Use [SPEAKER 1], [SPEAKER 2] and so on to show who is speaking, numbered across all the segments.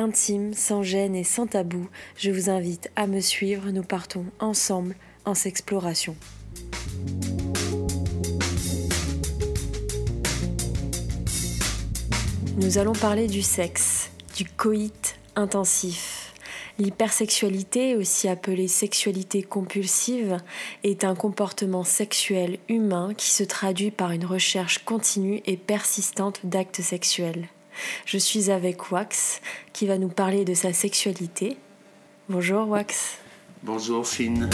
[SPEAKER 1] intime, sans gêne et sans tabou, je vous invite à me suivre, nous partons ensemble en s'exploration. Nous allons parler du sexe, du coït intensif. L'hypersexualité, aussi appelée sexualité compulsive, est un comportement sexuel humain qui se traduit par une recherche continue et persistante d'actes sexuels. Je suis avec Wax qui va nous parler de sa sexualité. Bonjour Wax.
[SPEAKER 2] Bonjour Finn.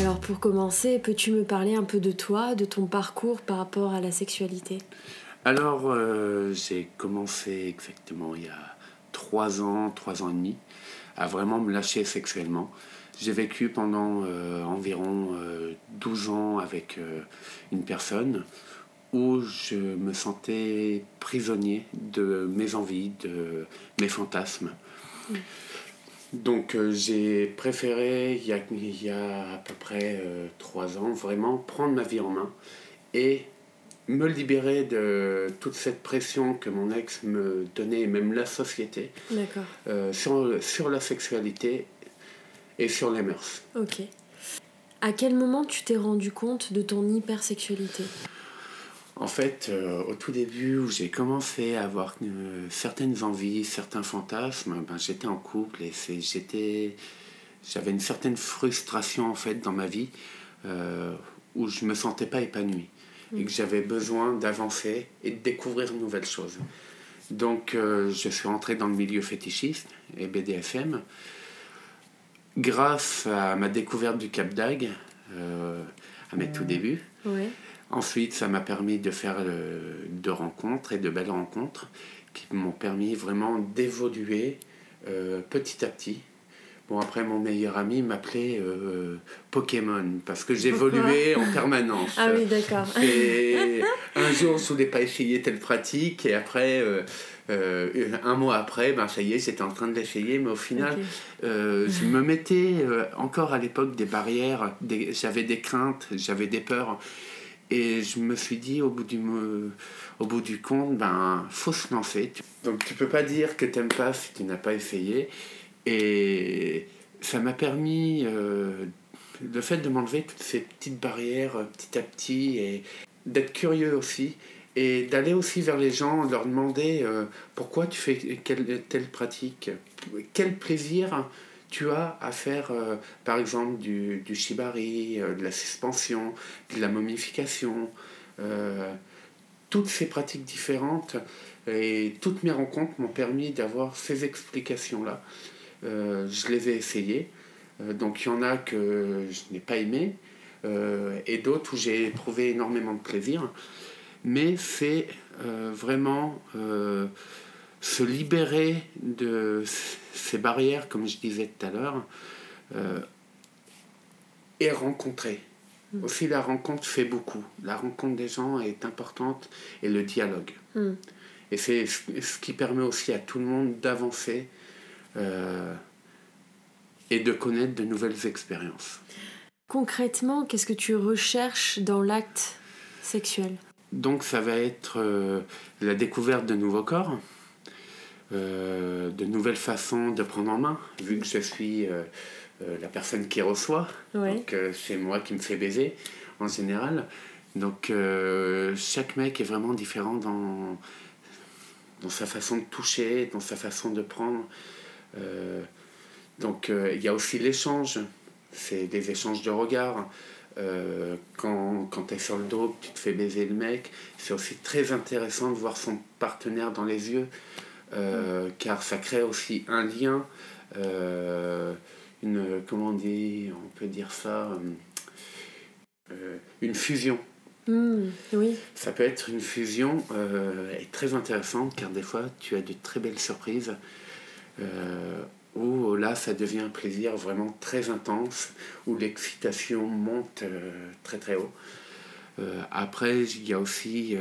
[SPEAKER 1] Alors pour commencer, peux-tu me parler un peu de toi, de ton parcours par rapport à la sexualité?
[SPEAKER 2] Alors euh, j'ai commencé exactement il y a trois ans, trois ans et demi, à vraiment me lâcher sexuellement. J'ai vécu pendant euh, environ 12 euh, ans avec une personne où je me sentais prisonnier de mes envies, de mes fantasmes. Mm. Donc euh, j'ai préféré, il y, a, il y, a, à peu près euh, trois ans, vraiment prendre ma vie en main et me libérer de toute cette pression que mon ex me donnait, et même la société, euh, sur, sur la sexualité et sur les mœurs.
[SPEAKER 1] Ok. À quel moment tu t'es rendu compte de ton hypersexualité?
[SPEAKER 2] En fait, euh, au tout début où j'ai commencé à avoir euh, certaines envies, certains fantasmes, ben, j'étais en couple et j'étais, j'avais une certaine frustration en fait dans ma vie euh, où je me sentais pas épanoui et mm. que j'avais besoin d'avancer et de découvrir de nouvelles choses. Donc je suis rentré dans le milieu fétichiste et BDFM grâce à ma découverte du Cap d'Agde à mes tout débuts. Ensuite, ça m'a permis de faire euh, de rencontres et de belles rencontres qui m'ont permis vraiment d'évoluer euh, petit à petit. Bon, après, mon meilleur ami m'appelait euh, Pokémon parce que j'évoluais en permanence.
[SPEAKER 1] Ah oui, d'accord.
[SPEAKER 2] Et un jour, je voulais pas essayer telle pratique et après, un mois après, ben, ça y est, j'étais en train de l'essayer, mais au final, je me mettais encore à l'époque des barrières, j'avais des craintes, j'avais des peurs. Et je me suis dit, au bout du, au bout du compte, ben, faut se lancer. Donc tu peux pas dire que t'aimes pas si tu n'as pas essayé. Et ça m'a permis, euh, le fait de m'enlever toutes ces petites barrières euh, petit à petit et d'être curieux aussi. Et d'aller aussi vers les gens, leur demander euh, pourquoi tu fais quelle, telle pratique, quel plaisir tu as à faire, euh, par exemple, du, du shibari, euh, de la suspension, de la momification, euh, toutes ces pratiques différentes et toutes mes rencontres m'ont permis d'avoir ces explications-là. je les ai essayées. donc il y en a que je n'ai pas aimé et d'autres où j'ai éprouvé énormément de plaisir. Mais c'est vraiment se libérer de ces barrières, comme je disais tout à l'heure, euh, et rencontrer. Mm. Aussi, la rencontre fait beaucoup. La rencontre des gens est importante et le dialogue. Mm. Et c'est ce qui permet aussi à tout le monde d'avancer euh, et de connaître de nouvelles expériences.
[SPEAKER 1] Concrètement, qu'est-ce que tu recherches dans l'acte sexuel?
[SPEAKER 2] Donc, ça va être euh, la découverte de nouveaux corps euh, de nouvelles façons de prendre en main, vu que je suis euh, euh, la personne qui reçoit. Donc c'est moi qui me fais baiser en général. Donc chaque mec est vraiment différent dans, dans sa façon de toucher, dans sa façon de prendre. donc il y a aussi l'échange, c'est des échanges de regards. quand, quand tu es sur le dos, tu te fais baiser le mec, c'est aussi très intéressant de voir son partenaire dans les yeux. Euh, car ça crée aussi un lien, euh, une, comment on dit, on peut dire ça, euh, une fusion.
[SPEAKER 1] Hmm, oui.
[SPEAKER 2] Ça peut être une fusion et très intéressante car des fois tu as de très belles surprises où là, ça devient un plaisir vraiment très intense, où l'excitation monte très très haut. Après, il y a aussi...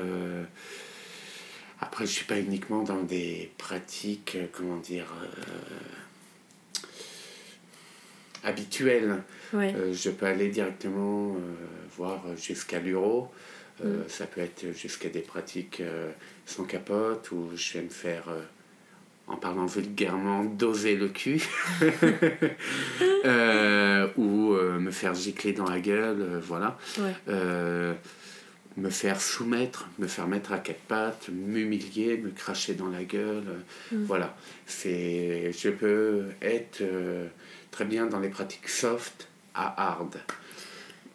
[SPEAKER 2] après, je ne suis pas uniquement dans des pratiques, euh, comment dire, euh, habituelles.
[SPEAKER 1] Ouais.
[SPEAKER 2] Euh, je peux aller directement voir jusqu'à l'uro.
[SPEAKER 1] Mm.
[SPEAKER 2] Ça peut être jusqu'à des pratiques sans capote où je vais me faire, en parlant vulgairement, doser le cul. Euh, ou euh, me faire gicler dans la gueule, euh, voilà.
[SPEAKER 1] Ouais.
[SPEAKER 2] Me faire soumettre, me faire mettre à quatre pattes, m'humilier, me cracher dans la gueule.
[SPEAKER 1] Mm.
[SPEAKER 2] Voilà. C'est, je peux être euh, très bien dans les pratiques soft à hard.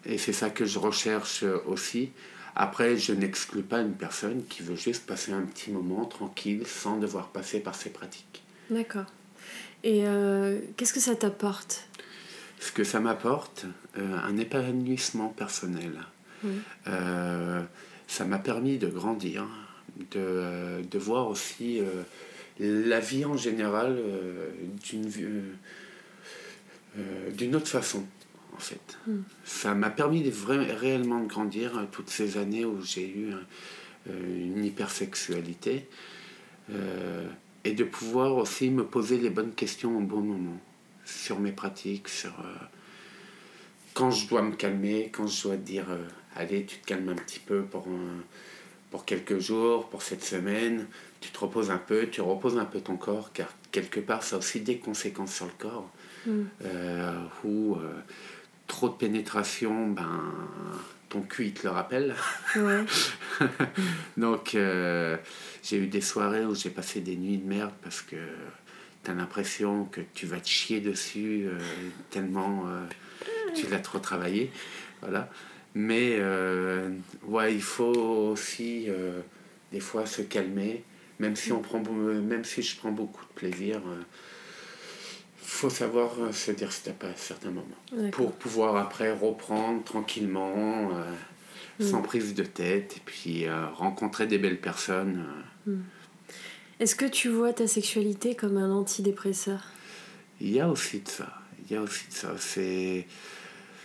[SPEAKER 2] Et c'est ça que je recherche euh, aussi. Après, je n'exclus pas une personne qui veut juste passer un petit moment tranquille sans devoir passer par ces pratiques.
[SPEAKER 1] D'accord. Et euh, qu'est-ce que ça t'apporte?
[SPEAKER 2] Ce que ça m'apporte, euh, un épanouissement personnel. Euh, ça m'a permis de grandir, de, euh, de voir aussi euh, la vie en général euh, d'une d'une autre façon, en fait.
[SPEAKER 1] Mm.
[SPEAKER 2] Ça m'a permis de réellement de grandir toutes ces années où j'ai eu une hypersexualité et de pouvoir aussi me poser les bonnes questions au bon moment sur mes pratiques, sur quand je dois me calmer, quand je dois dire euh, allez, tu te calmes un petit peu pour, un- pour quelques jours, pour cette semaine, tu te reposes un peu, tu reposes un peu ton corps, car quelque part ça a aussi des conséquences sur le corps,
[SPEAKER 1] Mm.
[SPEAKER 2] euh, où euh, trop de pénétration, ben, ton cul il te le rappelle.
[SPEAKER 1] Ouais.
[SPEAKER 2] Donc, euh, j'ai eu des soirées où j'ai passé des nuits de merde parce que tu as l'impression que tu vas te chier dessus euh, tellement tu l'as trop travaillé. Voilà. Mais, euh, ouais, il faut aussi euh, des fois se calmer, même si, on prend, même si je prends beaucoup de plaisir. Il faut savoir euh, se dire stop à certains moments pour pouvoir après reprendre tranquillement, euh,
[SPEAKER 1] Mm.
[SPEAKER 2] sans prise de tête, et puis euh, rencontrer des belles personnes. euh.
[SPEAKER 1] Est-ce que tu vois ta sexualité comme un antidépresseur?
[SPEAKER 2] Il y a aussi de ça. Il y a aussi de ça. C'est.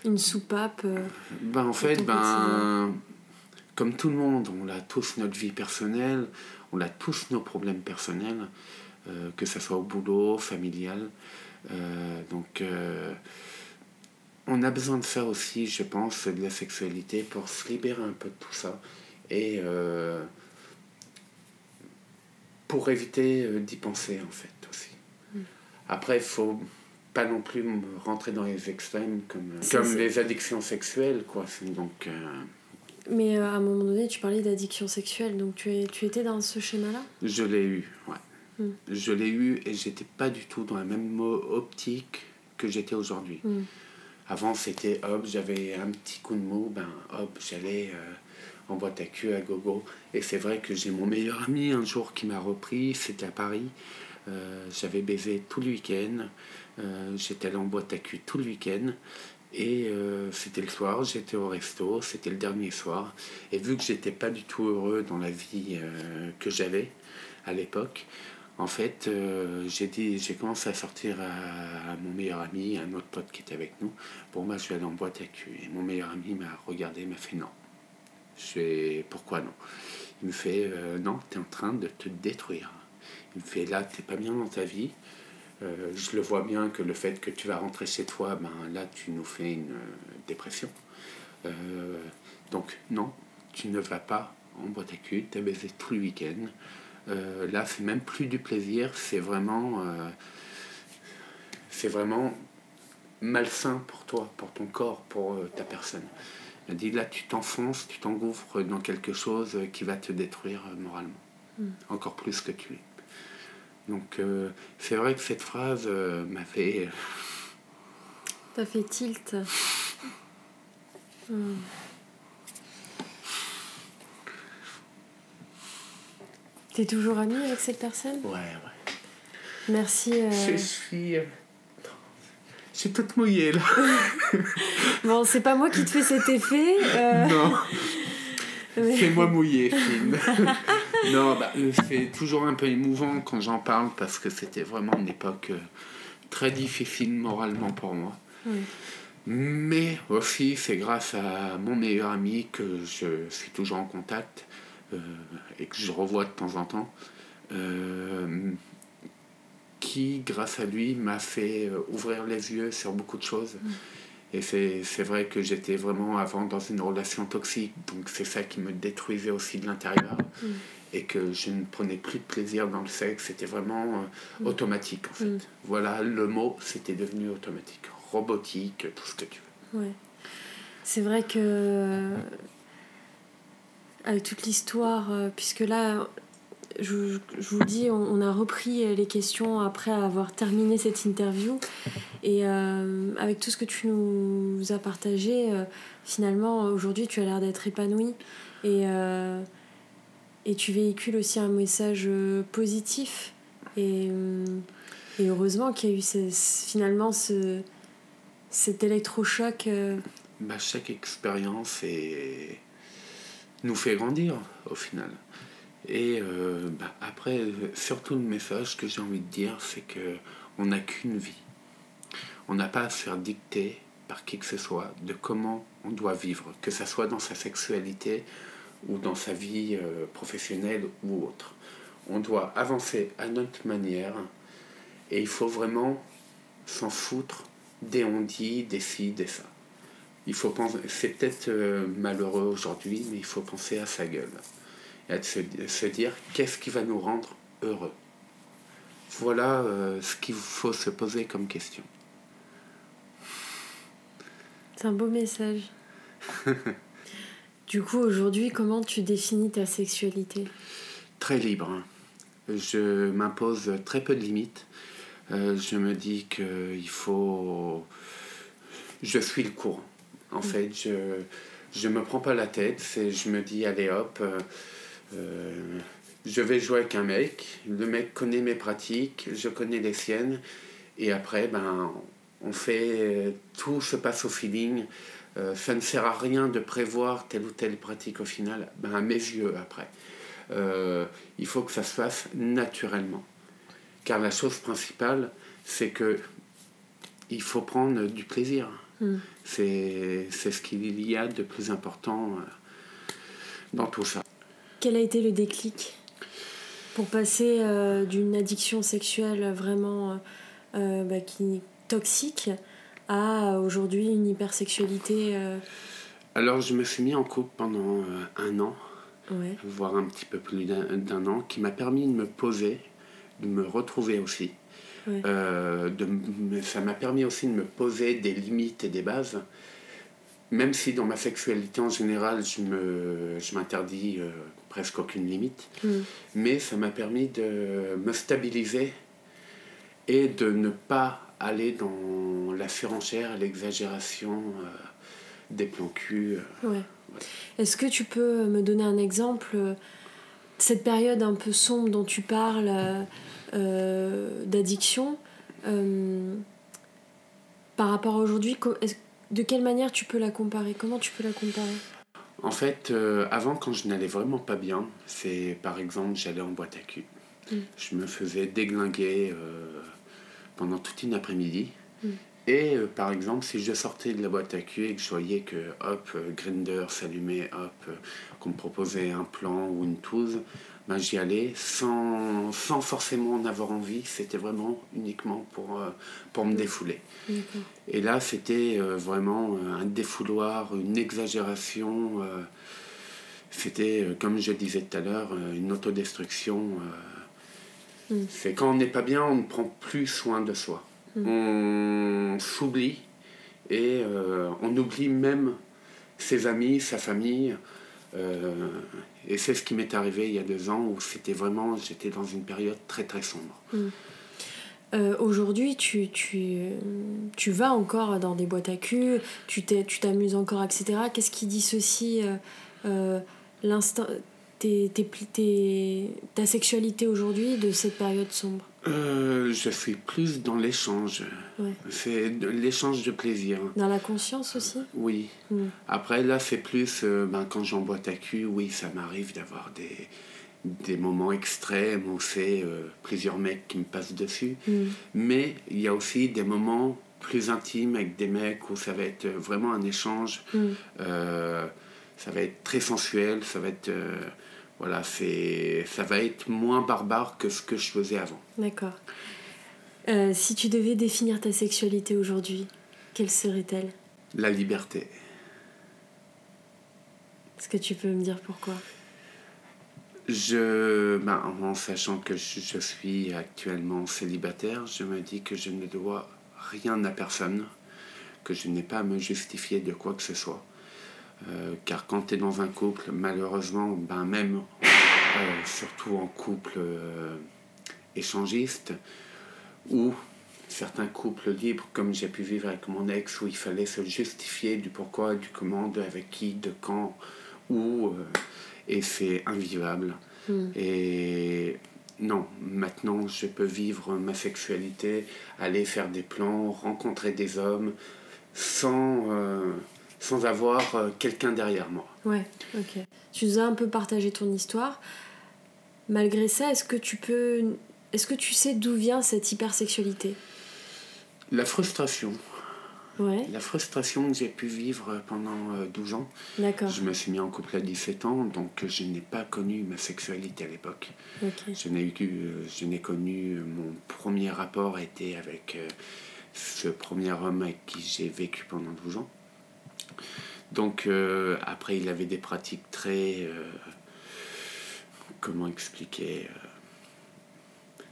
[SPEAKER 1] Une soupape euh,
[SPEAKER 2] Ben, en fait, ben, comme tout le monde, on a tous notre vie personnelle, on a tous nos problèmes personnels, euh, que ce soit au boulot, familial. Euh, donc, euh, on a besoin de ça aussi, je pense, de la sexualité pour se libérer un peu de tout ça. Et pour éviter d'y penser, en fait, aussi.
[SPEAKER 1] Mm.
[SPEAKER 2] Après, il faut pas non plus rentrer dans les extrêmes comme, comme les addictions sexuelles, quoi. Donc, euh,
[SPEAKER 1] Mais euh, à un moment donné, tu parlais d'addiction sexuelle, donc tu, es, tu étais dans ce schéma-là?
[SPEAKER 2] Je l'ai eu, ouais.
[SPEAKER 1] Mm.
[SPEAKER 2] Je l'ai eu et j'étais pas du tout dans la même optique que j'étais aujourd'hui.
[SPEAKER 1] Mm.
[SPEAKER 2] Avant, c'était hop, j'avais un petit coup de mou, ben hop, j'allais euh, en boîte à cul à gogo. Et c'est vrai que j'ai mon meilleur ami un jour qui m'a repris, c'était à Paris. J'avais baisé tout le week-end. Euh, j'étais allé en boîte à cul tout le week-end. Et euh, c'était le soir, j'étais au resto, c'était le dernier soir. Et vu que j'étais pas du tout heureux dans la vie euh, que j'avais à l'époque, en fait, j'ai commencé à sortir à, mon meilleur ami, un autre pote qui était avec nous. Pour moi, je vais aller en boîte à cul. Et mon meilleur ami m'a regardé, m'a fait non. Je fais pourquoi non? Il me fait non, tu es en train de te détruire. Il me fait là, tu pas bien dans ta vie. Euh, je le vois bien que le fait que tu vas rentrer chez toi, ben là, tu nous fais une euh, dépression. Euh, donc, non, tu ne vas pas en boîte à cul, tu as baisé tout le week-end. Là, c'est même plus du plaisir, c'est vraiment, c'est vraiment malsain pour toi, pour ton corps, pour ta personne. Dit là, tu t'enfonces, tu t'engouffres dans quelque chose qui va te détruire moralement,
[SPEAKER 1] Mm.
[SPEAKER 2] encore plus que tu es. Donc, euh, c'est vrai que cette phrase euh, m'a fait.
[SPEAKER 1] T'as fait tilt. Hmm. T'es toujours ami avec cette personne?
[SPEAKER 2] Ouais, ouais.
[SPEAKER 1] Merci. euh,
[SPEAKER 2] Je suis. euh, Je suis toute mouillée là.
[SPEAKER 1] Bon, c'est pas moi qui te fais cet effet. euh,
[SPEAKER 2] Non.
[SPEAKER 1] mais-
[SPEAKER 2] C'est moi mouillé, Finn. non, bah, euh, c'est toujours un peu émouvant quand j'en parle parce que c'était vraiment une époque euh, très difficile moralement pour moi. Mais aussi, c'est grâce à mon meilleur ami que je suis toujours en contact euh, et que je revois de temps en temps, euh, qui, grâce à lui, m'a fait euh, ouvrir les yeux sur beaucoup de choses. Et c'est vrai que j'étais vraiment avant dans une relation toxique, donc c'est ça qui me détruisait aussi de l'intérieur. Et que je ne prenais plus de plaisir dans le sexe, c'était vraiment mm. automatique en fait. Voilà, le mot, c'était devenu automatique robotique, tout ce que tu
[SPEAKER 1] veux. Ouais. C'est vrai que avec toute l'histoire, euh, puisque là, je, je, vous dis, on, a repris les questions après avoir terminé cette interview. Et euh, avec tout ce que tu nous as partagé, euh, finalement, aujourd'hui, tu as l'air d'être épanoui. Et, et tu véhicules aussi un message positif. Et, et heureusement qu'il y a eu finalement ce, cet électrochoc euh,
[SPEAKER 2] bah, Chaque expérience nous fait grandir au final. Et euh, bah, après, surtout le message que j'ai envie de dire, c'est que on n'a qu'une vie. On n'a pas à se faire dicter par qui que ce soit de comment on doit vivre, que ce soit dans sa sexualité ou dans sa vie euh, professionnelle ou autre. On doit avancer à notre manière et il faut vraiment s'en foutre des on dit, des filles, des ça. Il faut penser, c'est peut-être euh, malheureux aujourd'hui, mais il faut penser à sa gueule. Et à se, dire qu'est-ce qui va nous rendre heureux. Voilà euh, ce qu'il faut se poser comme question.
[SPEAKER 1] C'est un beau message. du coup, aujourd'hui, comment tu définis ta sexualité?
[SPEAKER 2] Très libre. Je m'impose très peu de limites. Euh, je me dis qu'il faut. Je suis le courant. En fait, je ne me prends pas la tête. Je me dis, allez hop, euh, je vais jouer avec un mec. Le mec connaît mes pratiques, je connais les siennes. Et après, ben, on fait. Tout se passe au feeling. Ça ne sert à rien de prévoir telle ou telle pratique au final, ben, à mes yeux après. il faut que ça se fasse naturellement. Car la chose principale, c'est que il faut prendre du plaisir. Hmm. C'est ce qu'il y a de plus important euh, dans tout ça.
[SPEAKER 1] Quel a été le déclic pour passer euh, d'une addiction sexuelle vraiment euh, bah, qui, toxique à aujourd'hui une hypersexualité
[SPEAKER 2] Alors je me suis mis en couple pendant un an, voire un petit peu plus d'un an, qui m'a permis de me poser de me retrouver aussi. Euh, de, ça m'a permis aussi de me poser des limites et des bases, même si dans ma sexualité en général, je, me, je m'interdis euh, presque aucune limite. Mm. Mais ça m'a permis de me stabiliser et de ne pas aller dans la surenchère, l'exagération euh, des plans cul.
[SPEAKER 1] Est-ce que tu peux me donner un exemple cette période un peu sombre dont tu parles euh, euh, d'addiction, euh, par rapport à aujourd'hui, de quelle manière tu peux la comparer? Comment tu peux la comparer?
[SPEAKER 2] En fait, avant, quand je n'allais vraiment pas bien, c'est par exemple, j'allais en boîte à cul. Mm. Je me faisais déglinguer pendant toute une après-midi. Mm. Et par exemple, si je sortais de la boîte à cul et que je voyais que, hop, Grinder s'allumait, hop, qu'on me proposait un plan ou une touze, ben, j'y allais sans, sans, forcément en avoir envie. C'était vraiment uniquement pour, euh, pour me défouler. Et là, c'était euh, vraiment euh, un défouloir, une exagération. c'était, comme je disais tout à l'heure, une autodestruction. Mm. C'est quand on n'est pas bien, on ne prend plus soin de soi. Mm. On s'oublie et on oublie même ses amis, sa famille. Euh, et c'est ce qui m'est arrivé il y a deux ans où c'était vraiment, j'étais dans une période très très sombre.
[SPEAKER 1] Mm. Euh, aujourd'hui, tu, tu, tu, vas encore dans des boîtes à cul, tu t'amuses encore, etc. Qu'est-ce qui dissocie ta sexualité aujourd'hui de cette période sombre
[SPEAKER 2] euh, je suis plus dans l'échange. C'est l'échange de plaisir.
[SPEAKER 1] Dans la conscience aussi?
[SPEAKER 2] Oui. Hmm. Après, là, c'est plus, euh, ben, quand j'emboîte à cul, oui, ça m'arrive d'avoir des, des moments extrêmes où c'est euh, plusieurs mecs qui me passent dessus.
[SPEAKER 1] Mm.
[SPEAKER 2] Mais il y a aussi des moments plus intimes avec des mecs où ça va être vraiment un échange.
[SPEAKER 1] Mm.
[SPEAKER 2] Euh, ça va être très sensuel, ça va être. Voilà, c'est, ça va être moins barbare que ce que je faisais avant.
[SPEAKER 1] D'accord. Euh, si tu devais définir ta sexualité aujourd'hui, quelle serait-elle?
[SPEAKER 2] La liberté.
[SPEAKER 1] Est-ce que tu peux me dire pourquoi?
[SPEAKER 2] Je, ben, en sachant que je, je suis actuellement célibataire, je me dis que je ne dois rien à personne, que je n'ai pas à me justifier de quoi que ce soit. Euh, car quand tu es dans un couple, malheureusement, ben même, euh, surtout en couple euh, échangiste, ou certains couples libres, comme j'ai pu vivre avec mon ex, où il fallait se justifier du pourquoi, du comment, de avec qui, de quand, où, et c'est invivable.
[SPEAKER 1] Mm.
[SPEAKER 2] Et non, maintenant je peux vivre ma sexualité, aller faire des plans, rencontrer des hommes, sans, sans avoir euh, quelqu'un derrière moi.
[SPEAKER 1] Ouais, ok. Tu nous as un peu partagé ton histoire. Malgré ça, est-ce que tu peux. Est-ce que tu sais d'où vient cette hypersexualité?
[SPEAKER 2] La frustration,
[SPEAKER 1] Ouais,
[SPEAKER 2] la frustration que j'ai pu vivre pendant euh, 12 ans,
[SPEAKER 1] d'accord.
[SPEAKER 2] je me suis mis en couple à 17 ans, donc je n'ai pas connu ma sexualité à l'époque.
[SPEAKER 1] Ok.
[SPEAKER 2] Je n'ai eu, euh, je n'ai connu euh, mon premier rapport été avec euh, ce premier homme avec qui j'ai vécu pendant 12 ans. Donc euh, après il avait des pratiques très euh, comment expliquer euh,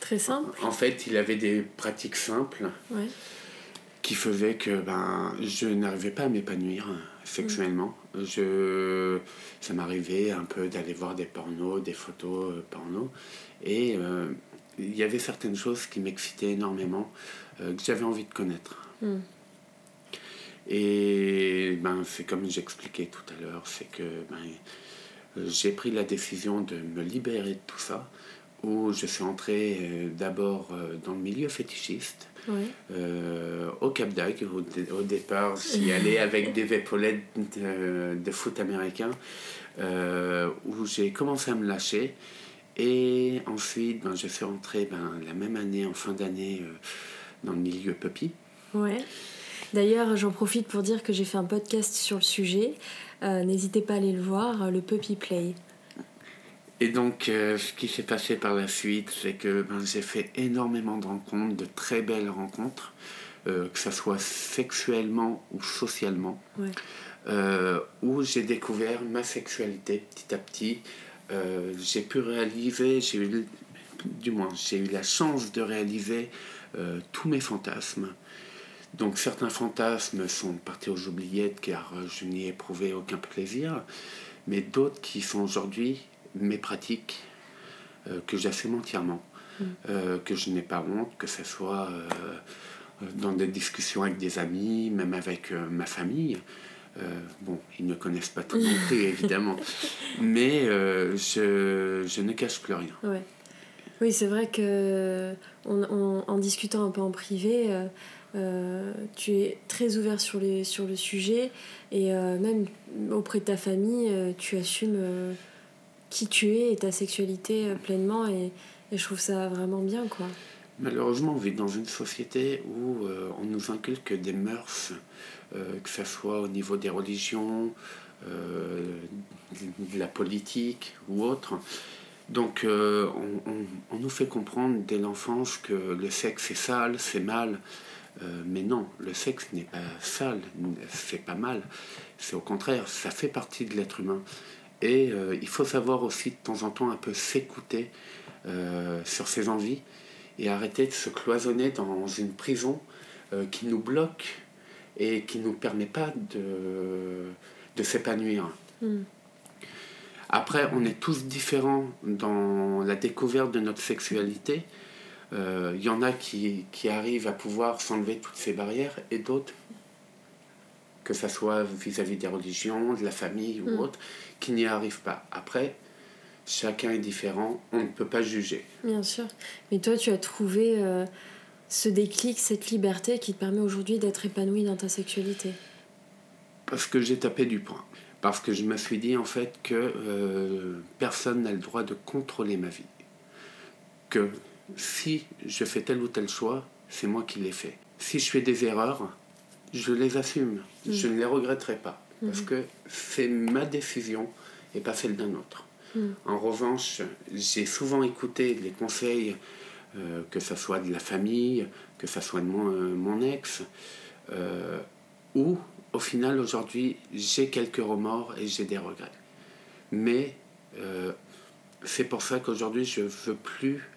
[SPEAKER 1] Très simple
[SPEAKER 2] En fait il avait des pratiques simples
[SPEAKER 1] Ouais.
[SPEAKER 2] qui faisait que ben, je n'arrivais pas à m'épanouir sexuellement. Je, ça m'arrivait un peu d'aller voir des pornos, des photos euh, porno. Et euh, il y avait certaines choses qui m'excitaient énormément, euh, que j'avais envie de connaître.
[SPEAKER 1] Mm.
[SPEAKER 2] Et ben, c'est comme j'expliquais tout à l'heure, c'est que ben, j'ai pris la décision de me libérer de tout ça, où je suis entré euh, d'abord euh, dans le milieu fétichiste. Euh, au Cap d'Agde, au, dé- au départ, j'y allais avec des épaulettes de, de foot américain, où j'ai commencé à me lâcher. Et ensuite, ben, je suis rentré ben, la même année, en fin d'année, dans le milieu puppy.
[SPEAKER 1] Ouais. D'ailleurs, j'en profite pour dire que j'ai fait un podcast sur le sujet. Euh, N'hésitez pas à aller le voir, euh, le Puppy Play.
[SPEAKER 2] Et donc, euh, ce qui s'est passé par la suite, c'est que ben, j'ai fait énormément de rencontres, de très belles rencontres, euh, que ce soit sexuellement ou socialement.
[SPEAKER 1] Ouais.
[SPEAKER 2] euh, où j'ai découvert ma sexualité petit à petit. J'ai pu réaliser, j'ai eu, du moins, j'ai eu la chance de réaliser tous mes fantasmes. Donc certains fantasmes sont partis aux oubliettes car euh, je n'y ai éprouvé aucun plaisir, mais d'autres qui sont aujourd'hui mes pratiques euh, que j'assume entièrement,
[SPEAKER 1] Mm.
[SPEAKER 2] euh, que je n'ai pas honte, que ce soit euh, dans des discussions avec des amis, même avec ma famille. Bon, ils ne connaissent pas tout non plus, évidemment. Mais je, je ne cache plus rien.
[SPEAKER 1] Ouais. Oui, c'est vrai que on, on- en discutant un peu en privé, euh, tu es très ouvert sur, les, sur le sujet et euh, même auprès de ta famille, euh, tu assumes qui tu es et ta sexualité pleinement et, et je trouve ça vraiment bien quoi.
[SPEAKER 2] Malheureusement, on vit dans une société où on nous inculque des mœurs, que ce soit au niveau des religions, de la politique ou autre. Donc, on, on- on nous fait comprendre dès l'enfance que le sexe est sale, c'est mal. Euh, mais non, le sexe n'est pas sale, c'est pas mal. C'est au contraire, ça fait partie de l'être humain. Et euh, il faut savoir aussi de temps en temps un peu s'écouter euh, sur ses envies et arrêter de se cloisonner dans une prison qui nous bloque et qui ne nous permet pas de, de s'épanouir.
[SPEAKER 1] Mm.
[SPEAKER 2] Après, on est tous différents dans la découverte de notre sexualité. Euh, Il y en a qui, qui arrivent à pouvoir s'enlever toutes ces barrières et d'autres, que ce soit vis-à-vis des religions, de la famille ou
[SPEAKER 1] Mm.
[SPEAKER 2] autre, qui n'y arrivent pas. Après, chacun est différent, on ne peut pas juger.
[SPEAKER 1] Bien sûr. Mais toi, tu as trouvé euh, ce déclic, cette liberté qui te permet aujourd'hui d'être épanoui dans ta sexualité?
[SPEAKER 2] Parce que j'ai tapé du poing. Parce que je me suis dit en fait que euh, personne n'a le droit de contrôler ma vie. Que si je fais tel ou tel choix, c'est moi qui l'ai fait. Si je fais des erreurs, je les assume. Mm. Je ne les regretterai pas. Parce mm-hmm. que c'est ma décision et pas celle d'un autre. Mm. En revanche, j'ai souvent écouté les conseils, euh, que ce soit de la famille, que ce soit de mon, euh, mon ex, euh, où au final aujourd'hui j'ai quelques remords et j'ai des regrets. Mais c'est pour ça qu'aujourd'hui je veux plus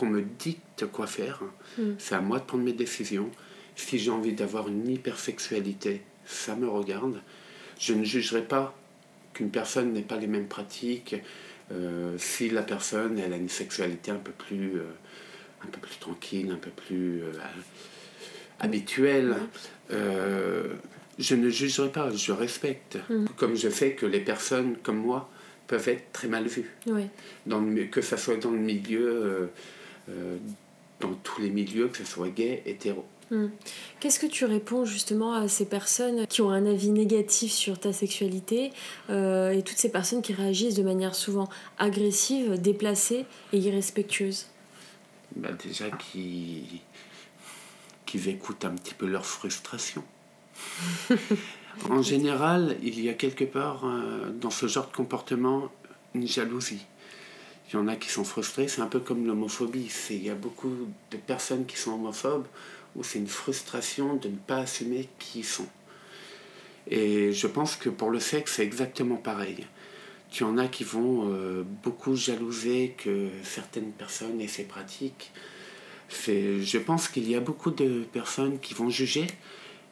[SPEAKER 2] qu'on me dicte quoi faire. Mm. C'est à moi de prendre mes décisions. Si j'ai envie d'avoir une hypersexualité, ça me regarde. Je ne jugerai pas qu'une personne n'ait pas les mêmes pratiques, euh, si la personne elle a une sexualité un peu plus, euh, un peu plus tranquille, un peu plus euh, habituelle, je ne jugerai pas, je respecte. Mm. Comme je sais que les personnes comme moi peuvent être très mal vues. Dans que ce soit dans le milieu, dans tous les milieux, que ce soit gay, hétéro.
[SPEAKER 1] Hmm. Qu'est-ce que tu réponds justement à ces personnes qui ont un avis négatif sur ta sexualité euh, et toutes ces personnes qui réagissent de manière souvent agressive, déplacée et irrespectueuse?
[SPEAKER 2] Bah Déjà qu'ils qui écoutent un petit peu leur frustration. en général, il y a quelque part euh, dans ce genre de comportement une jalousie. Il y en a qui sont frustrés, c'est un peu comme l'homophobie. Il y a beaucoup de personnes qui sont homophobes où c'est une frustration de ne pas assumer qui ils sont. Et je pense que pour le sexe, c'est exactement pareil. Tu en as qui vont euh, beaucoup jalouser que certaines personnes aient ces pratiques. Je pense qu'il y a beaucoup de personnes qui vont juger,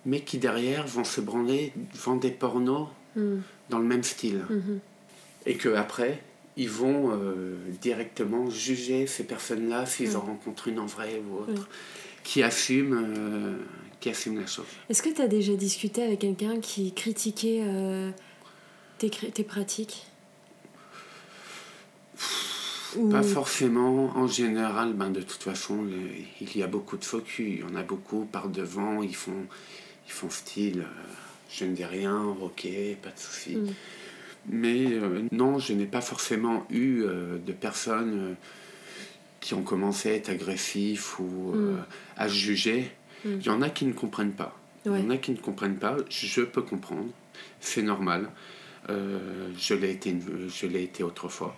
[SPEAKER 2] mais qui derrière vont se branler devant des pornos hmm. dans le même style. Hmm. Et que après, ils vont euh, directement juger ces personnes-là s'ils en rencontrent une en vrai ou autre qui assume, euh, qui assume la chose.
[SPEAKER 1] Est-ce que tu as déjà discuté avec quelqu'un qui critiquait euh, tes, tes, pratiques?
[SPEAKER 2] Pas forcément. En général, ben, de toute façon, il y a beaucoup de faux Il y en a beaucoup par devant. Ils font, ils font style je ne dis rien, ok, pas de souci. Mm. Mais non, je n'ai pas forcément eu de personnes qui ont commencé à être agressifs ou euh, mm. à juger. Mm. Il y en a qui ne comprennent pas. Il y en a qui ne comprennent pas. Je peux comprendre. C'est normal. Euh, je l'ai été, je l'ai été autrefois.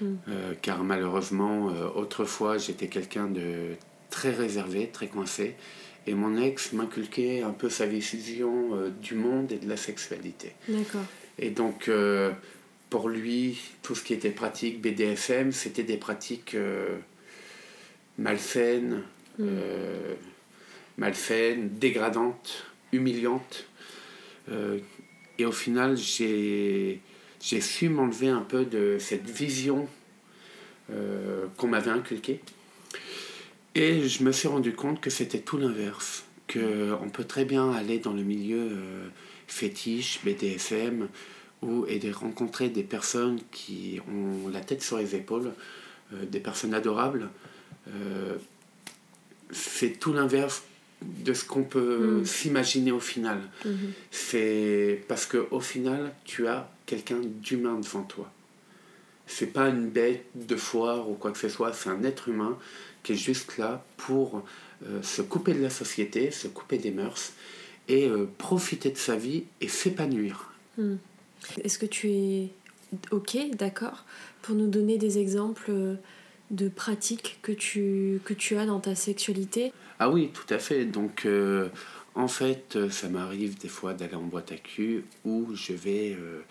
[SPEAKER 2] Mm. Euh, car malheureusement, autrefois, j'étais quelqu'un de très réservé, très coincé. Et mon ex m'inculquait un peu sa vision du monde et de la sexualité. D'accord. Et donc, pour lui, tout ce qui était pratique BDFM, c'était des pratiques euh, malsaines, mm. euh, malsaines, dégradantes, humiliantes. Euh, et au final, j'ai su m'enlever un peu de cette vision qu'on m'avait inculquée. Et je me suis rendu compte que c'était tout l'inverse. Qu'on peut très bien aller dans le milieu fétiche, BDFM, et de rencontrer des personnes qui ont la tête sur les épaules, euh, des personnes adorables, euh, c'est tout l'inverse de ce qu'on peut mm. s'imaginer au final. Mm-hmm. C'est parce que au final, tu as quelqu'un d'humain devant toi. C'est pas une bête de foire ou quoi que ce soit, c'est un être humain qui est juste là pour euh, se couper de la société, se couper des mœurs et profiter de sa vie et s'épanouir. Mm.
[SPEAKER 1] Est-ce que tu es OK, d'accord, pour nous donner des exemples de pratiques que tu, que tu as dans ta sexualité?
[SPEAKER 2] Ah oui, tout à fait. Donc, euh, en fait, ça m'arrive des fois d'aller en boîte à cul où je vais euh,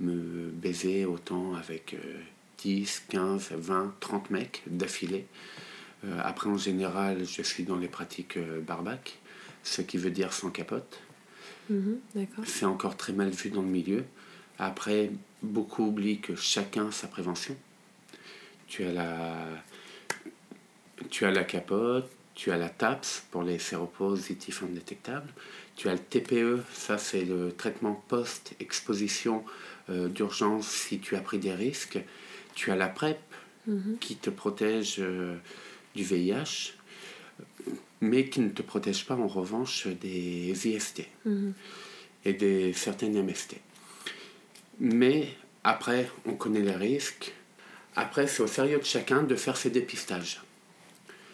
[SPEAKER 2] me baiser autant avec 10, 15, 20, 30 mecs d'affilée. Euh, après, en général, je suis dans les pratiques barbac, ce qui veut dire sans capote. Mhm, c'est encore très mal vu dans le milieu. Après, beaucoup oublient que chacun sa prévention. Tu as la, tu as la capote, tu as la TAPS pour les séropositifs indétectables, tu as le TPE, ça c'est le traitement post-exposition euh, d'urgence si tu as pris des risques, tu as la PrEP mhm. qui te protège euh, du VIH, mais qui ne te protège pas en revanche des IST mhm. et des certaines MST. Mais après, on connaît les risques. Après, c'est au sérieux de chacun de faire ses dépistages.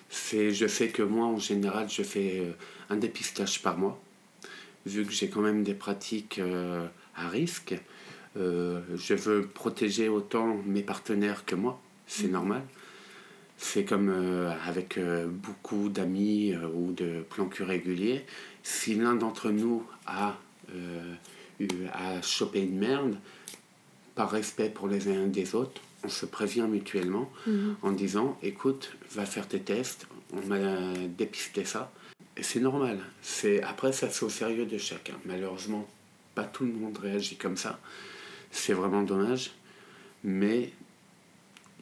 [SPEAKER 2] C'est, je sais que moi, en général, je fais euh, un dépistage par mois, vu que j'ai quand même des pratiques euh, à risque. Euh, je veux protéger autant mes partenaires que moi, c'est normal. C'est comme avec beaucoup d'amis ou de plans cul réguliers. Si l'un d'entre nous a, a chopé une merde, par respect pour les uns des autres, on se prévient mutuellement mhm. en disant écoute, va faire tes tests, on m'a dépisté ça. Et c'est normal. C'est Après, ça, c'est au sérieux de chacun. Malheureusement, pas tout le monde réagit comme ça. C'est vraiment dommage. Mais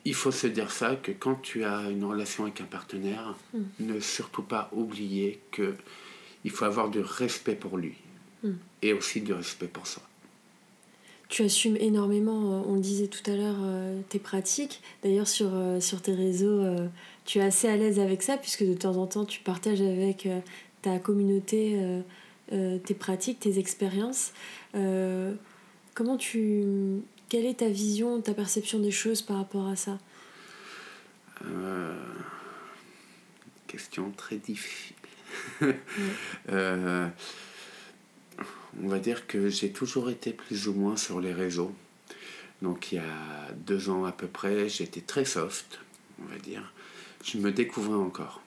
[SPEAKER 2] il faut se dire ça, que quand tu as une relation avec un partenaire, mhm. ne surtout pas oublier que il faut avoir du respect pour lui. Mhm. Et aussi du respect pour soi
[SPEAKER 1] tu assumes énormément, euh, on le disait tout à l'heure, euh, tes pratiques. D'ailleurs, sur, euh, sur tes réseaux, tu es assez à l'aise avec ça, puisque de temps en temps, tu partages avec ta communauté tes pratiques, tes expériences. Comment tu. Quelle est ta vision, ta perception des choses par rapport à ça?
[SPEAKER 2] Question très difficile on va dire que j'ai toujours été plus ou moins sur les réseaux. Donc il y a deux ans à peu près, j'étais très soft, on va dire. Je me découvrais encore.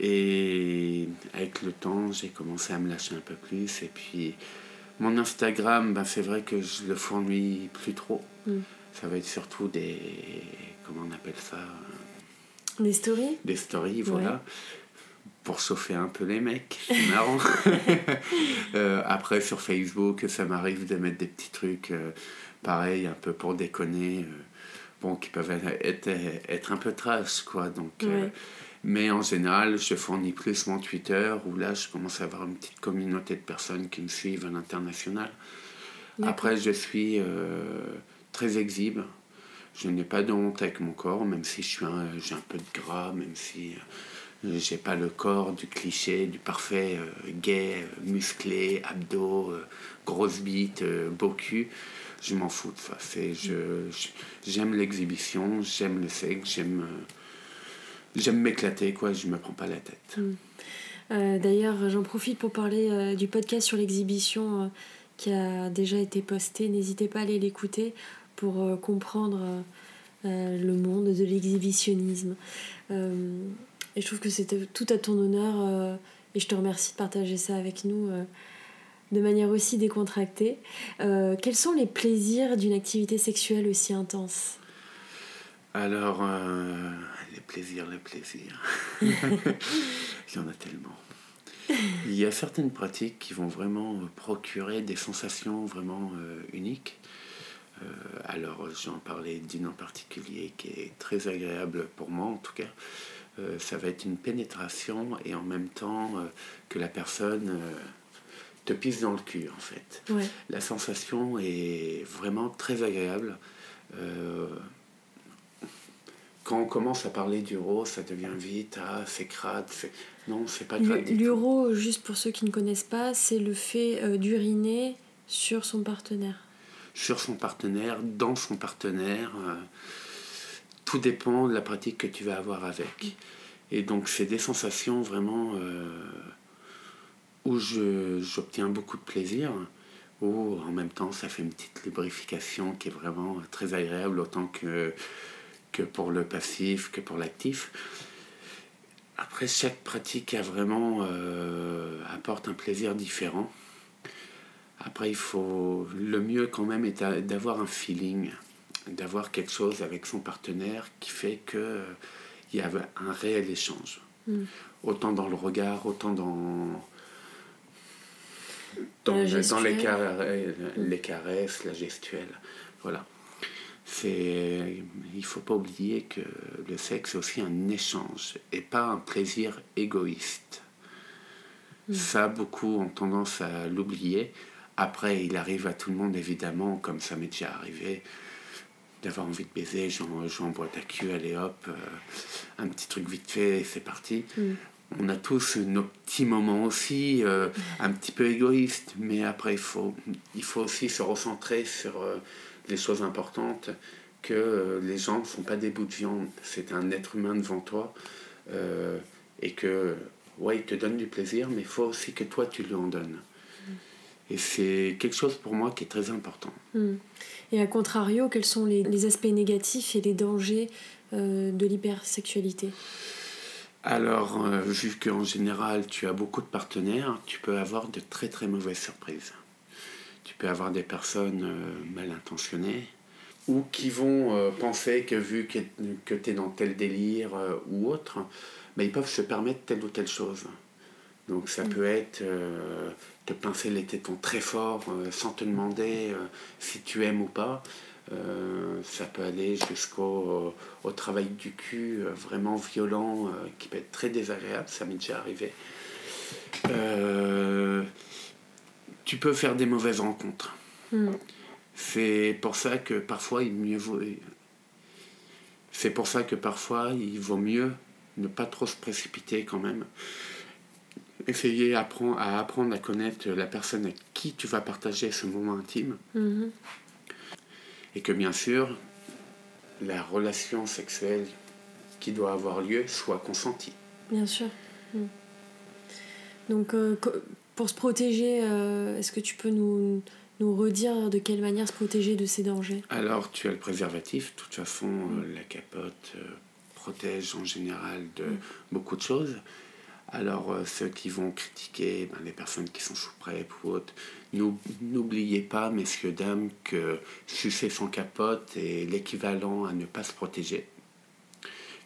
[SPEAKER 2] Et avec le temps, j'ai commencé à me lâcher un peu plus. Et puis mon Instagram, ben, c'est vrai que je le fournis plus trop. Mm. Ça va être surtout des... Comment on appelle ça
[SPEAKER 1] Des stories
[SPEAKER 2] Des stories, voilà pour chauffer un peu les mecs, c'est marrant. Euh, après, sur Facebook, ça m'arrive de mettre des petits trucs, euh, pareil, un peu pour déconner, euh, bon, qui peuvent être, être, un peu trash, quoi. Donc, mais en général, je fournis plus mon Twitter, où là, je commence à avoir une petite communauté de personnes qui me suivent à l'international. Après, je suis très exhibe. Je n'ai pas de honte avec mon corps, même si j'ai un, un peu de gras, même si j'ai pas le corps du cliché, du parfait euh, gay, euh, musclé, abdos, euh, grosse bite, beau cul. Je m'en fous de ça. Je, j'aime l'exhibition, j'aime le sexe, j'aime, j'aime m'éclater, quoi. Je me prends pas la tête.
[SPEAKER 1] Mm. d'ailleurs, j'en profite pour parler du podcast sur l'exhibition qui a déjà été posté. N'hésitez pas à aller l'écouter pour comprendre le monde de l'exhibitionnisme. Et je trouve que c'était tout à ton honneur euh, et je te remercie de partager ça avec nous euh, de manière aussi décontractée. Euh, quels sont les plaisirs d'une activité sexuelle aussi intense?
[SPEAKER 2] Alors, plaisirs, les plaisirs. Il y en a tellement. Il y a certaines pratiques qui vont vraiment procurer des sensations vraiment uniques. alors, j'en parlais d'une en particulier qui est très agréable pour moi en tout cas. Euh, ça va être une pénétration et en même temps euh, que la personne euh, te pisse dans le cul en fait. La sensation est vraiment très agréable. Quand on commence à parler d'uro, ça devient vite, ah c'est crade, non c'est pas crade.
[SPEAKER 1] L'uro, juste pour ceux qui ne connaissent pas, c'est le fait d'uriner sur son partenaire.
[SPEAKER 2] Sur son partenaire, dans son partenaire tout dépend de la pratique que tu vas avoir avec. Et donc, c'est des sensations vraiment euh, où j'obtiens beaucoup de plaisir, où en même temps, ça fait une petite lubrification qui est vraiment très agréable, autant que, que pour le passif, que pour l'actif. Après, chaque pratique a vraiment euh, apporte un plaisir différent. Après, il faut le mieux quand même est d'avoir un feeling d'avoir quelque chose avec son partenaire qui fait qu'il y a un réel échange. Hmm. Autant dans le regard, autant dans, dans, dans les, les, caresses, la gestuelle. Voilà. C'est, il faut pas oublier que le sexe est aussi un échange et pas un plaisir égoïste. Hmm. Ça, beaucoup ont tendance à l'oublier. Après, il arrive à tout le monde, évidemment, comme ça m'est déjà arrivé, d'avoir envie de baiser, j'envoie ta queue, allez hop, euh, un petit truc vite fait c'est parti. Mm. on a tous nos petits moments aussi, euh, un petit peu égoïstes, mais après, il faut, il faut aussi se recentrer sur euh, les choses importantes, que euh, les gens ne sont pas des bouts de viande, c'est un être humain devant toi, et que, ouais, il te donne du plaisir, mais il faut aussi que toi, tu lui en donnes. Et c'est quelque chose pour moi qui est très important.
[SPEAKER 1] Hmm. Et à contrario, quels sont les, les aspects négatifs et les dangers de l'hypersexualité?
[SPEAKER 2] Alors, euh, vu qu'en général tu as beaucoup de partenaires, tu peux avoir de très très mauvaises surprises. Tu peux avoir des personnes euh, mal intentionnées ou qui vont euh, penser que vu que, que tu es dans tel délire ou autre, ils peuvent se permettre telle ou telle chose. Donc ça peut être te pincer les tétons très fort sans te demander si tu aimes ou pas. Euh, ça peut aller jusqu'au au travail du cul euh, vraiment violent euh, qui peut être très désagréable, ça m'est déjà arrivé. Tu peux faire des mauvaises rencontres. Hmm. C'est pour ça que parfois il mieux vaut. C'est pour ça que parfois il vaut mieux ne pas trop se précipiter quand même. Essayer à apprendre à, apprendre à connaître la personne avec qui tu vas partager ce moment intime. Hmm et que bien sûr, la relation sexuelle qui doit avoir lieu soit consentie.
[SPEAKER 1] Bien sûr. Hmm. Donc, euh, pour se protéger, euh, est-ce que tu peux nous, nous redire de quelle manière se protéger de ces dangers?
[SPEAKER 2] Alors, tu as le préservatif. De toute façon, euh, la capote protège en général de hmm. beaucoup de choses. Alors, ceux qui vont critiquer ben, les personnes qui sont sous PrEP ou autres, N'oubliez pas, messieurs, dames, que sucer son capote est l'équivalent à ne pas se protéger.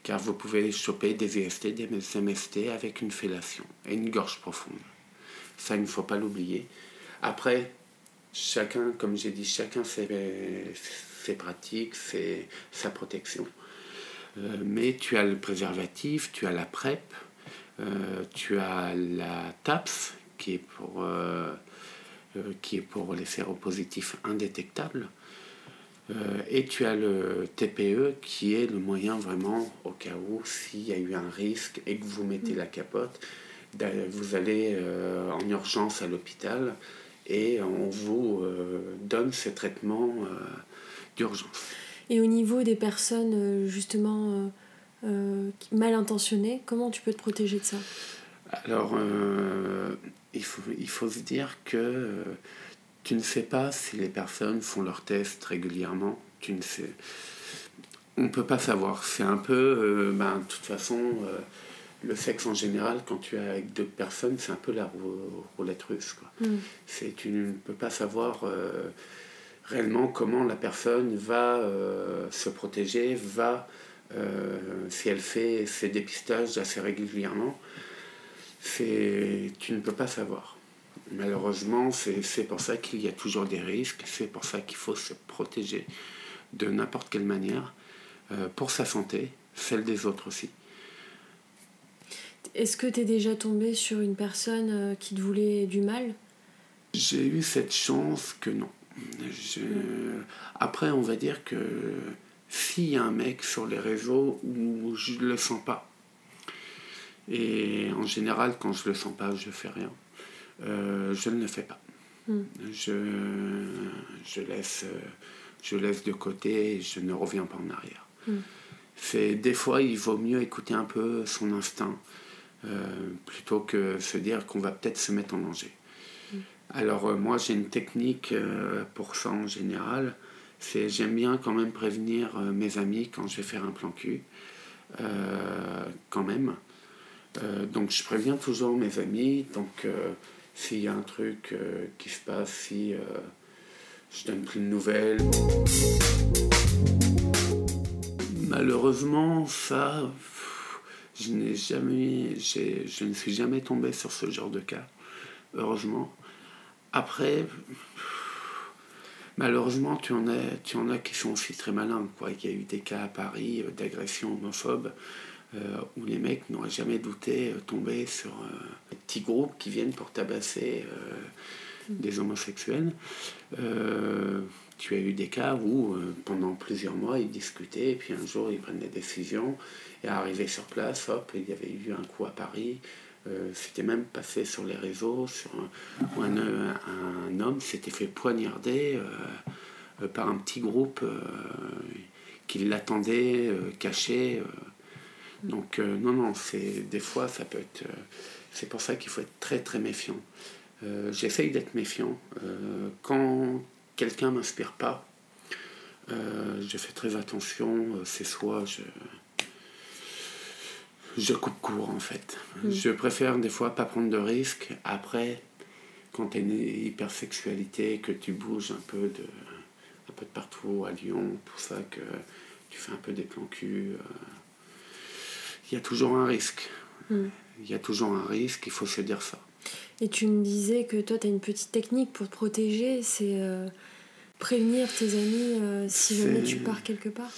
[SPEAKER 2] Car vous pouvez choper des IST, des MST avec une fellation et une gorge profonde. Ça, il ne faut pas l'oublier. Après, chacun, comme j'ai dit, chacun ses, ses pratiques, ses, sa protection. Euh, mais tu as le préservatif, tu as la PrEP, euh, tu as la TAPS, qui est pour euh, qui est pour les séropositifs indétectables. Et tu as le TPE qui est le moyen vraiment au cas où s'il y a eu un risque et que vous mettez la capote, vous allez euh, en urgence à l'hôpital et on vous donne ce traitement d'urgence.
[SPEAKER 1] Et au niveau des personnes justement mal intentionnées, comment tu peux te protéger de ça?
[SPEAKER 2] Alors, il faut, il faut se dire que euh, tu ne sais pas si les personnes font leurs tests régulièrement. Tu ne sais. On ne peut pas savoir. C'est un peu. Euh, ben, de toute façon, euh, le sexe en général, quand tu es avec deux personnes, c'est un peu la roulette russe. Quoi. Mm. Tu ne peux pas savoir réellement comment la personne va se protéger, va. si elle fait ses dépistages assez régulièrement, tu ne peux pas savoir. Malheureusement, c'est pour ça qu'il y a toujours des risques, c'est pour ça qu'il faut se protéger de n'importe quelle manière, euh, pour sa santé, celle des autres aussi.
[SPEAKER 1] Est-ce que tu es déjà tombé sur une personne euh, qui te voulait du mal?
[SPEAKER 2] J'ai eu cette chance que non. Après, on va dire que s'il y a un mec sur les réseaux où je ne le sens pas, et en général, quand je ne le sens pas, je ne fais rien. Euh, je ne le fais pas. Hmm. Je, je, laisse, je laisse de côté et je ne reviens pas en arrière. Hmm. C'est, des fois, il vaut mieux écouter un peu son instinct euh, plutôt que se dire qu'on va peut-être se mettre en danger. Hmm. Alors, euh, moi, j'ai une technique pour ça en général. C'est, j'aime bien quand même prévenir mes amis quand je vais faire un plan cul. quand même euh, donc je préviens toujours mes amis. Donc euh, s'il y a un truc euh, qui se passe, si je donne plus de nouvelles. Malheureusement, ça, je n'ai jamais, je ne suis jamais tombé sur ce genre de cas. Heureusement. Après, malheureusement, tu en, as, tu en as qui sont aussi très malins. Quoi. Il y a eu des cas à Paris d'agression homophobe euh, où les mecs n'auraient jamais douté euh, tomber sur euh, des petits groupes qui viennent pour tabasser des homosexuels. Tu as eu des cas où euh, pendant plusieurs mois ils discutaient, puis un jour ils prennent des décisions, et arrivé sur place, hop, il y avait eu un coup à Paris. Euh, c'était même passé sur les réseaux, sur un, un, homme s'était fait poignarder par un petit groupe qui l'attendait caché. donc non, non, c'est des fois ça peut être. c'est pour ça qu'il faut être très très méfiant. J'essaye d'être méfiant. quand quelqu'un m'inspire pas, euh, je fais très attention. Euh, c'est soit je, je coupe court en fait. Mm. Je préfère des fois pas prendre de risques. Après, quand tu es une hypersexualité, que tu bouges un peu de, un peu de partout à Lyon, pour ça que tu fais un peu des plans cul, euh, il y a toujours un risque. Mm. Il y a toujours un risque, il faut se dire ça.
[SPEAKER 1] Et tu me disais que toi, tu as une petite technique pour te protéger, c'est euh, prévenir tes amis euh, si jamais tu pars quelque part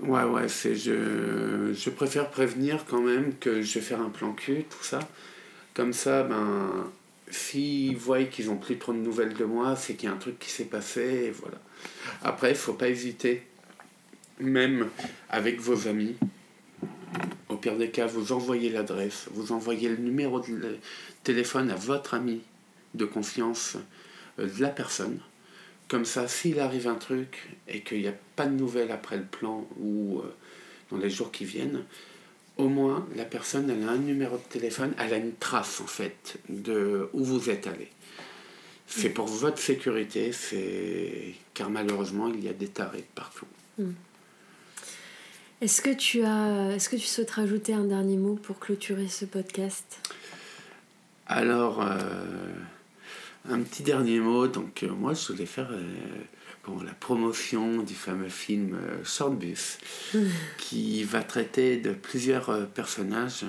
[SPEAKER 2] Ouais, ouais, c'est je, je préfère prévenir quand même que je vais faire un plan cul, tout ça. Comme ça, ben, s'ils voient qu'ils n'ont plus trop de nouvelles de moi, c'est qu'il y a un truc qui s'est passé, et voilà. Après, il ne faut pas hésiter, même avec vos amis, pire des cas, vous envoyez l'adresse, vous envoyez le numéro de téléphone à votre ami de confiance euh, de la personne. Comme ça, s'il arrive un truc et qu'il n'y a pas de nouvelles après le plan ou euh, dans les jours qui viennent, au moins la personne elle a un numéro de téléphone, elle a une trace en fait de où vous êtes allé. C'est pour votre sécurité, c'est car malheureusement il y a des tarés partout. Hmm.
[SPEAKER 1] Est-ce que tu as, est-ce que tu souhaites rajouter un dernier mot pour clôturer ce podcast?
[SPEAKER 2] Alors, euh, un petit dernier mot. Donc, euh, moi, je voulais faire euh, la promotion du fameux film Shortbus, qui va traiter de plusieurs personnages.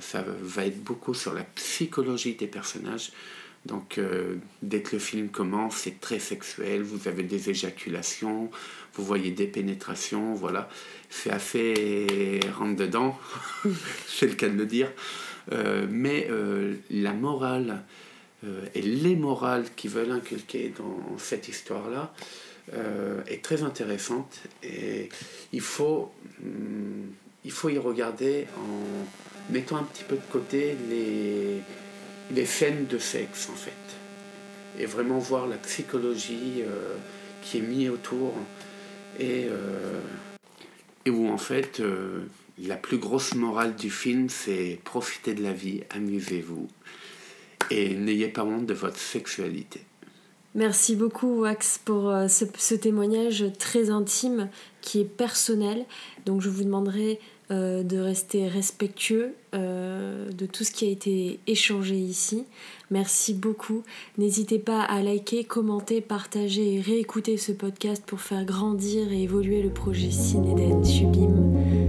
[SPEAKER 2] ça va être beaucoup sur la psychologie des personnages. Donc, euh, dès que le film commence, c'est très sexuel. Vous avez des éjaculations, vous voyez des pénétrations, voilà. C'est assez rentre-dedans, c'est le cas de le dire. Euh, mais euh, la morale et les morales qui veulent inculquer dans cette histoire-là est très intéressante. Et il faut, hum, il faut y regarder en mettant un petit peu de côté les les scènes de sexe en fait. Et vraiment voir la psychologie euh, qui est mise autour. Et, euh, et où en fait euh, la plus grosse morale du film c'est profitez de la vie, amusez-vous. Et n'ayez pas honte de votre sexualité.
[SPEAKER 1] Merci beaucoup Wax pour ce, ce, témoignage très intime qui est personnel. Donc je vous demanderai euh, de rester respectueux euh, de tout ce qui a été échangé ici. Merci beaucoup. N'hésitez pas à liker, commenter, partager et réécouter ce podcast pour faire grandir et évoluer le projet Cinéden Sublime.